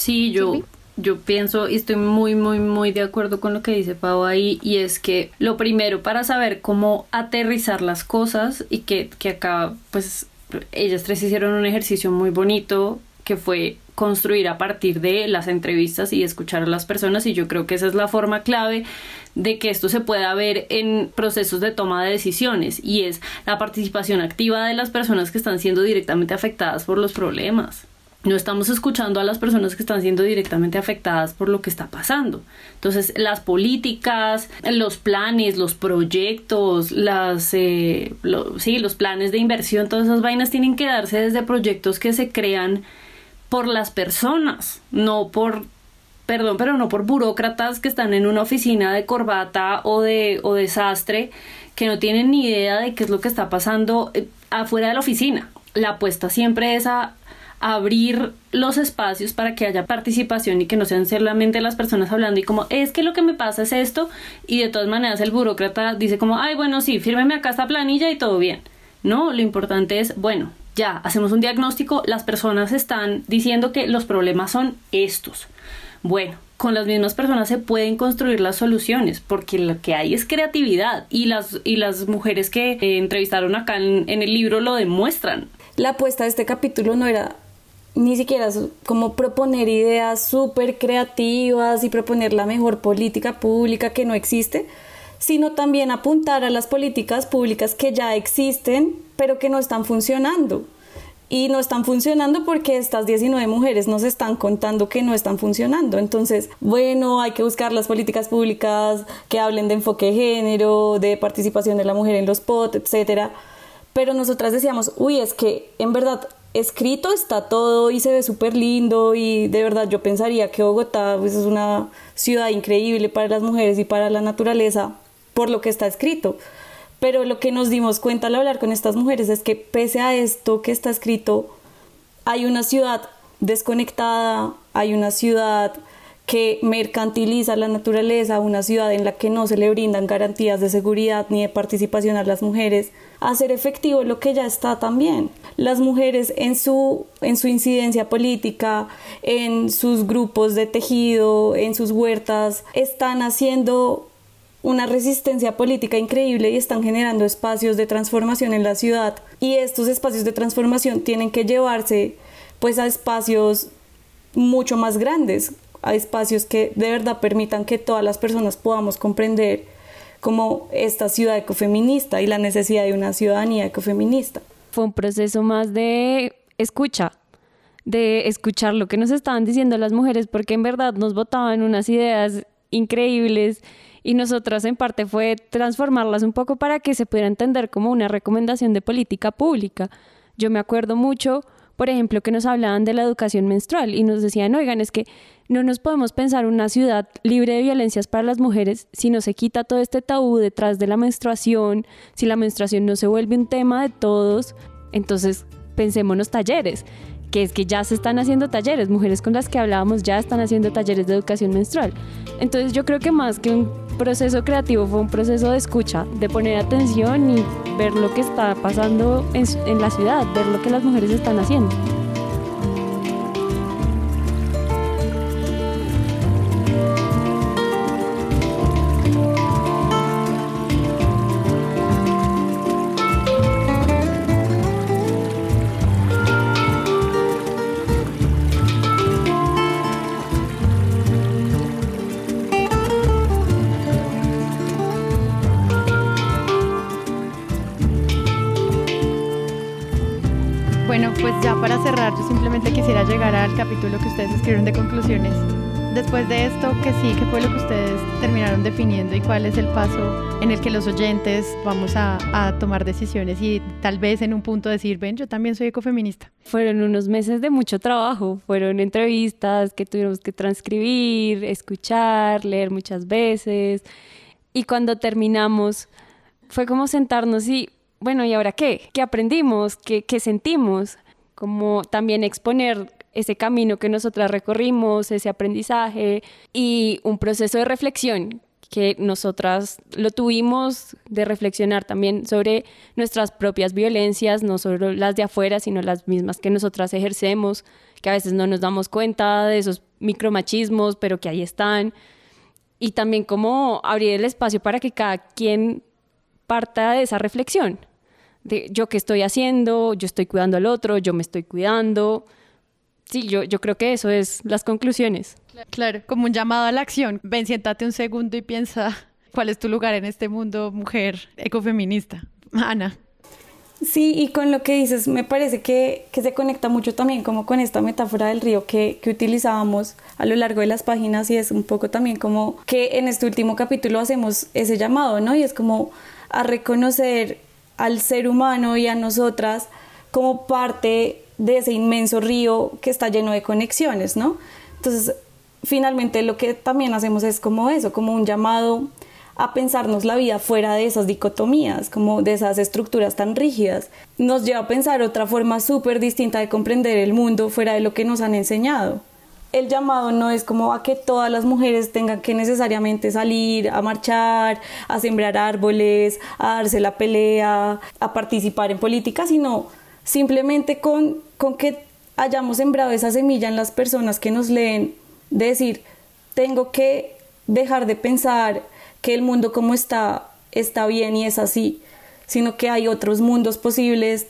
Sí, yo, yo pienso y estoy muy, muy, muy de acuerdo con lo que dice Pau ahí y es que lo primero para saber cómo aterrizar las cosas y que, que acá pues ellas tres hicieron un ejercicio muy bonito que fue construir a partir de las entrevistas y escuchar a las personas y yo creo que esa es la forma clave de que esto se pueda ver en procesos de toma de decisiones y es la participación activa de las personas que están siendo directamente afectadas por los problemas no estamos escuchando a las personas que están siendo directamente afectadas por lo que está pasando. Entonces, las políticas, los planes, los proyectos, las, eh, sí, los planes de inversión, todas esas vainas tienen que darse desde proyectos que se crean por las personas, no por, perdón, pero no por burócratas que están en una oficina de corbata o de o desastre que no tienen ni idea de qué es lo que está pasando eh, afuera de la oficina. La apuesta siempre es a abrir los espacios para que haya participación y que no sean solamente las personas hablando y como es que lo que me pasa es esto y de todas maneras el burócrata dice como ay bueno sí fírmeme acá esta planilla y todo bien no lo importante es bueno ya hacemos un diagnóstico las personas están diciendo que los problemas son estos. Bueno con las mismas personas se pueden construir las soluciones porque lo que hay es creatividad y las y las mujeres que eh, entrevistaron acá en, en el libro lo demuestran. La apuesta de este capítulo no era ni siquiera como proponer ideas súper creativas y proponer la mejor política pública que no existe, sino también apuntar a las políticas públicas que ya existen, pero que no están funcionando. Y no están funcionando porque estas 19 mujeres nos están contando que no están funcionando. Entonces, bueno, hay que buscar las políticas públicas que hablen de enfoque de género, de participación de la mujer en los POT, etcétera. Pero nosotras decíamos, uy, es que en verdad escrito está todo y se ve súper lindo y de verdad yo pensaría que Bogotá pues, es una ciudad increíble para las mujeres y para la naturaleza por lo que está escrito. Pero lo que nos dimos cuenta al hablar con estas mujeres es que pese a esto que está escrito, hay una ciudad desconectada, hay una ciudad que mercantiliza la naturaleza, una ciudad en la que no se le brindan garantías de seguridad ni de participación a las mujeres, hacer efectivo lo que ya está también. Las mujeres en su, en su incidencia política, en sus grupos de tejido, en sus huertas, están haciendo una resistencia política increíble y están generando espacios de transformación en la ciudad y estos espacios de transformación tienen que llevarse pues a espacios mucho más grandes a espacios que de verdad permitan que todas las personas podamos comprender como esta ciudad ecofeminista y la necesidad de una ciudadanía ecofeminista. Fue un proceso más de escucha, de escuchar lo que nos estaban diciendo las mujeres, porque en verdad nos votaban unas ideas increíbles y nosotras en parte fue transformarlas un poco para que se pudiera entender como una recomendación de política pública. Yo me acuerdo mucho por ejemplo, que nos hablaban de la educación menstrual y nos decían, oigan, es que no nos podemos pensar una ciudad libre de violencias para las mujeres si no se quita todo este tabú detrás de la menstruación, si la menstruación no se vuelve un tema de todos, entonces pensémonos talleres que es que ya se están haciendo talleres, mujeres con las que hablábamos ya están haciendo talleres de educación menstrual. Entonces yo creo que más que un proceso creativo fue un proceso de escucha, de poner atención y ver lo que está pasando en, en la ciudad, ver lo que las mujeres están haciendo. Escribieron de conclusiones Después de esto, ¿qué sí? ¿Qué fue lo que ustedes terminaron definiendo y cuál es el paso en el que los oyentes vamos a, a tomar decisiones y tal vez en un punto decir, ven, yo también soy ecofeminista? Fueron unos meses de mucho trabajo, fueron entrevistas que tuvimos que transcribir, escuchar, leer muchas veces y cuando terminamos fue como sentarnos y, bueno, ¿y ahora qué? ¿Qué aprendimos? ¿Qué, qué sentimos? Como también exponer ese camino que nosotras recorrimos, ese aprendizaje y un proceso de reflexión que nosotras lo tuvimos de reflexionar también sobre nuestras propias violencias, no solo las de afuera, sino las mismas que nosotras ejercemos, que a veces no nos damos cuenta de esos micromachismos, pero que ahí están. Y también como abrir el espacio para que cada quien parta de esa reflexión, de yo qué estoy haciendo, yo estoy cuidando al otro, yo me estoy cuidando, sí, yo, yo creo que eso es las conclusiones. Claro, como un llamado a la acción. Ven, siéntate un segundo y piensa cuál es tu lugar en este mundo, mujer ecofeminista. Ana. Sí, y con lo que dices, me parece que, que, se conecta mucho también como con esta metáfora del río que, que, utilizábamos a lo largo de las páginas y es un poco también como que en este último capítulo hacemos ese llamado, ¿no? Y es como a reconocer al ser humano y a nosotras como parte de ese inmenso río que está lleno de conexiones, ¿no? Entonces, finalmente lo que también hacemos es como eso, como un llamado a pensarnos la vida fuera de esas dicotomías, como de esas estructuras tan rígidas. Nos lleva a pensar otra forma súper distinta de comprender el mundo fuera de lo que nos han enseñado. El llamado no es como a que todas las mujeres tengan que necesariamente salir a marchar, a sembrar árboles, a darse la pelea, a participar en política, sino simplemente con, con que hayamos sembrado esa semilla en las personas que nos leen, de decir, tengo que dejar de pensar que el mundo como está está bien y es así, sino que hay otros mundos posibles,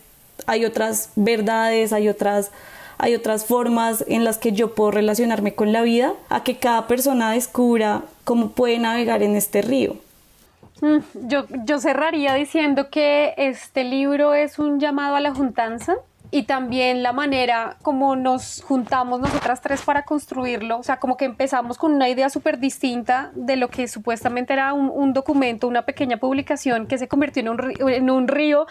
hay otras verdades, hay otras hay otras formas en las que yo puedo relacionarme con la vida, a que cada persona descubra cómo puede navegar en este río. Mm, yo, yo cerraría diciendo que este libro es un llamado a la juntanza y también la manera como nos juntamos nosotras tres para construirlo, o sea, como que empezamos con una idea súper distinta de lo que supuestamente era un, un, documento, una pequeña publicación que se convirtió en un, río, en un río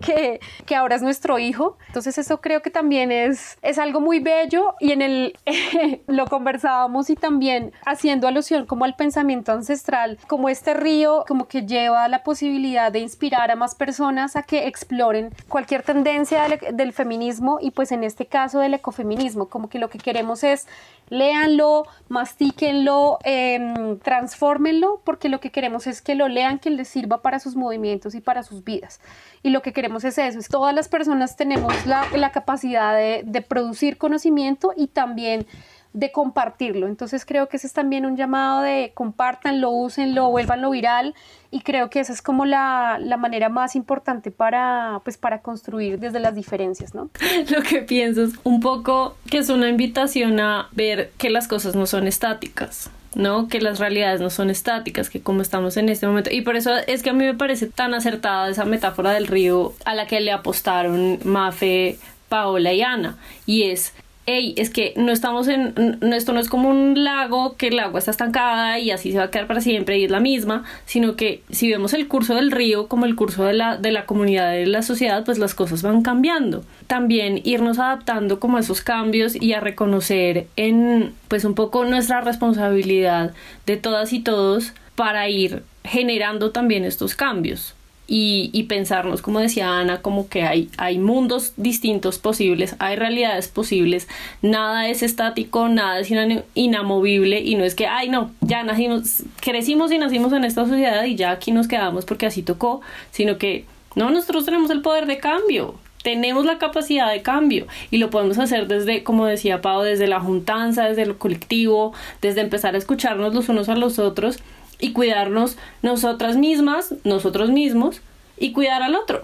que, que, ahora es nuestro hijo. Entonces eso creo que también es, es algo muy bello y en el (laughs) lo conversábamos y también haciendo alusión como al pensamiento ancestral, como este río como que lleva la posibilidad de inspirar a más personas a que exploren cualquier tendencia del, del feminismo y pues en este caso del ecofeminismo, como que lo que queremos es léanlo, mastíquenlo, eh, transfórmenlo, porque lo que queremos es que lo lean, que les sirva para sus movimientos y para sus vidas. Y lo que queremos es eso, es todas las personas tenemos la, la capacidad de, de producir conocimiento y también de compartirlo. Entonces creo que ese es también un llamado de compartanlo, úsenlo, vuélvanlo viral y creo que esa es como la, la, manera más importante para, pues, para construir desde las diferencias, ¿no? (laughs) Lo que pienso es un poco que es una invitación a ver que las cosas no son estáticas. ¿no? Que las realidades no son estáticas, que como estamos en este momento. Y por eso es que a mí me parece tan acertada esa metáfora del río a la que le apostaron Mafe, Paola y Ana. Y es hey, es que no estamos en, esto no es como un lago que el agua está estancada y así se va a quedar para siempre y es la misma, sino que si vemos el curso del río como el curso de la, de la comunidad, de la sociedad, pues las cosas van cambiando. También irnos adaptando como a esos cambios y a reconocer en, pues un poco nuestra responsabilidad de todas y todos para ir generando también estos cambios y, y, pensarnos, como decía Ana, como que hay, hay mundos distintos posibles, hay realidades posibles, nada es estático, nada es inamovible y no es que, ay no, ya nacimos, crecimos y nacimos en esta sociedad y ya aquí nos quedamos porque así tocó, sino que no, nosotros tenemos el poder de cambio, tenemos la capacidad de cambio y lo podemos hacer desde, como decía Pau, desde la juntanza, desde lo colectivo, desde empezar a escucharnos los unos a los otros y cuidarnos nosotras mismas, nosotros mismos y cuidar al otro.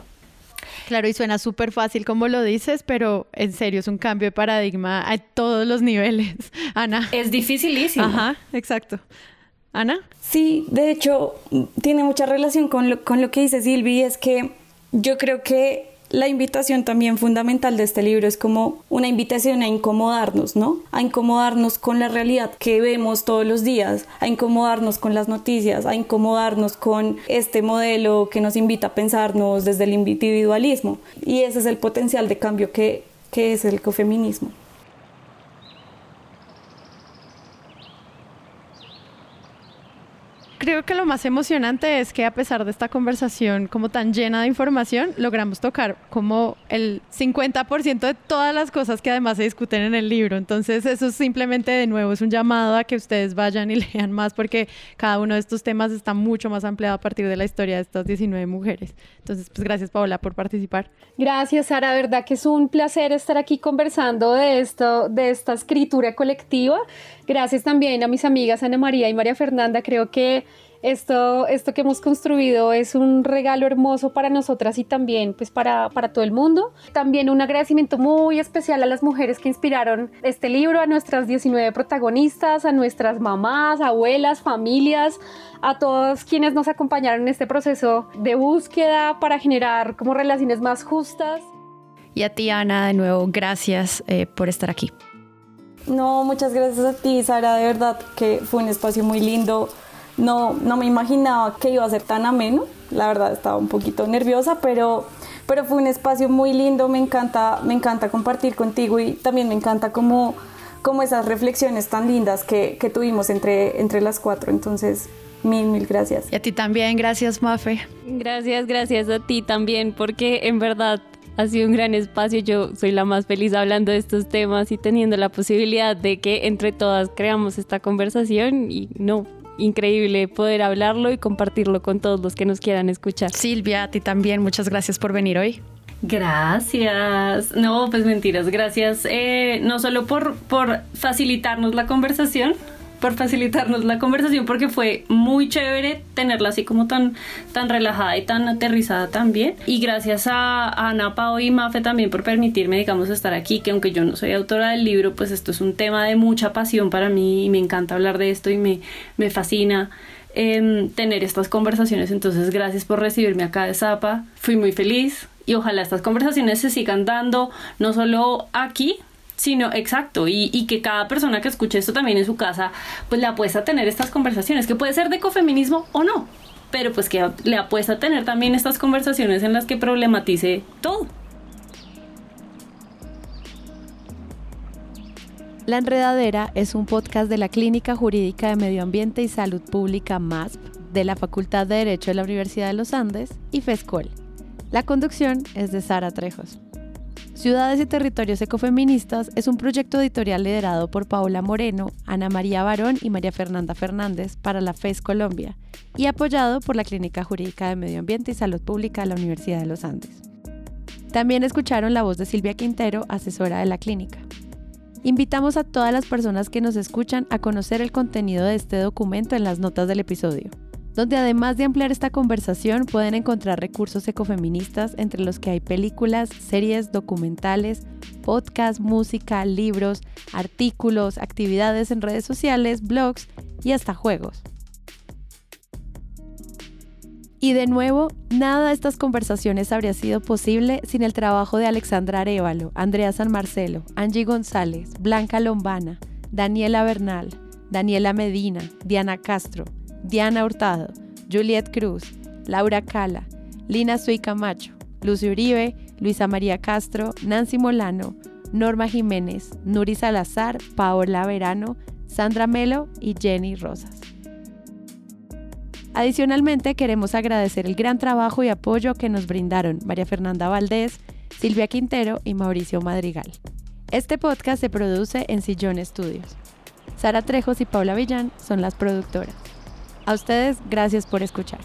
Claro, y suena súper fácil como lo dices, pero en serio es un cambio de paradigma a todos los niveles. (laughs) Ana. Es dificilísimo. Ajá, exacto. Ana. Sí, de hecho, tiene mucha relación con lo, con lo que dice Silvi, es que yo creo que la invitación también fundamental de este libro es como una invitación a incomodarnos, ¿no? A incomodarnos con la realidad que vemos todos los días, a incomodarnos con las noticias, a incomodarnos con este modelo que nos invita a pensarnos desde el individualismo. Y ese es el potencial de cambio que, que es el ecofeminismo. Creo que lo más emocionante es que a pesar de esta conversación como tan llena de información, logramos tocar como el 50% de todas las cosas que además se discuten en el libro. Entonces eso simplemente de nuevo es un llamado a que ustedes vayan y (laughs) lean más porque cada uno de estos temas está mucho más ampliado a partir de la historia de estas 19 mujeres. Entonces, pues gracias Paola por participar. Gracias Sara, verdad que es un placer estar aquí conversando de esto, de esta escritura colectiva. Gracias también a mis amigas Ana María y María Fernanda. Creo que esto, esto que hemos construido es un regalo hermoso para nosotras y también pues para, para todo el mundo. También un agradecimiento muy especial a las mujeres que inspiraron este libro, a nuestras 19 protagonistas, a nuestras mamás, abuelas, familias, a todos quienes nos acompañaron en este proceso de búsqueda para generar como relaciones más justas. Y a ti, Ana, de nuevo, gracias eh, por estar aquí. No, muchas gracias a ti, Sara, de verdad que fue un espacio muy lindo. No, no me imaginaba que iba a ser tan ameno, la verdad estaba un poquito nerviosa, pero, pero fue un espacio muy lindo, me encanta, me encanta compartir contigo y también me encanta como, como esas reflexiones tan lindas que, que tuvimos entre, entre las cuatro, entonces mil, mil gracias. Y a ti también, gracias Mafe. Gracias, gracias a ti también, porque en verdad ha sido un gran espacio. Yo soy la más feliz hablando de estos temas y teniendo la posibilidad de que entre todas creamos esta conversación y no. Increíble poder hablarlo y compartirlo con todos los que nos quieran escuchar. Silvia, a ti también, muchas gracias por venir hoy. Gracias. No, pues mentiras, gracias eh, no solo por, por facilitarnos la conversación, por facilitarnos la conversación porque fue muy chévere tenerla así como tan, tan relajada y tan aterrizada también. Y gracias a, Ana Pao y Mafe también por permitirme, digamos, estar aquí, que aunque yo no soy autora del libro, pues esto es un tema de mucha pasión para mí y me encanta hablar de esto y me, me fascina. Em, tener estas conversaciones entonces gracias por recibirme acá de Zapa fui muy feliz y ojalá estas conversaciones se sigan dando no solo aquí sino exacto, y, que cada persona que escuche esto también en su casa, pues le apuesta a tener estas conversaciones, que puede ser de ecofeminismo o no, pero pues que le apuesta a tener también estas conversaciones en las que problematice todo. La Enredadera es un podcast de la Clínica Jurídica de Medio Ambiente y Salud Pública MASP de la Facultad de Derecho de la Universidad de los Andes y FESCOL. La conducción es de Sara Trejos. Ciudades y Territorios Ecofeministas es un proyecto editorial liderado por Paola Moreno, Ana María Barón y María Fernanda Fernández para la FES Colombia y apoyado por la Clínica Jurídica de Medio Ambiente y Salud Pública de la Universidad de los Andes. También escucharon la voz de Silvia Quintero, asesora de la clínica. Invitamos a todas las personas que nos escuchan a conocer el contenido de este documento en las notas del episodio donde además de ampliar esta conversación pueden encontrar recursos ecofeministas entre los que hay películas, series, documentales, podcasts, música, libros, artículos, actividades en redes sociales, blogs y hasta juegos. Y de nuevo, nada de estas conversaciones habría sido posible sin el trabajo de Alexandra Arevalo, Andrea San Marcelo, Angie González, Blanca Lombana, Daniela Bernal, Daniela Medina, Diana Castro, Diana Hurtado, Juliet Cruz, Laura Cala, Lina Sui Camacho, Lucio Uribe, Luisa María Castro, Nancy Molano, Norma Jiménez, Nuri Salazar, Paola Verano, Sandra Melo y Jenny Rosas. Adicionalmente, queremos agradecer el gran trabajo y apoyo que nos brindaron María Fernanda Valdés, Silvia Quintero y Mauricio Madrigal. Este podcast se produce en Sillón Estudios. Sara Trejos y Paula Villán son las productoras. A ustedes, gracias por escuchar.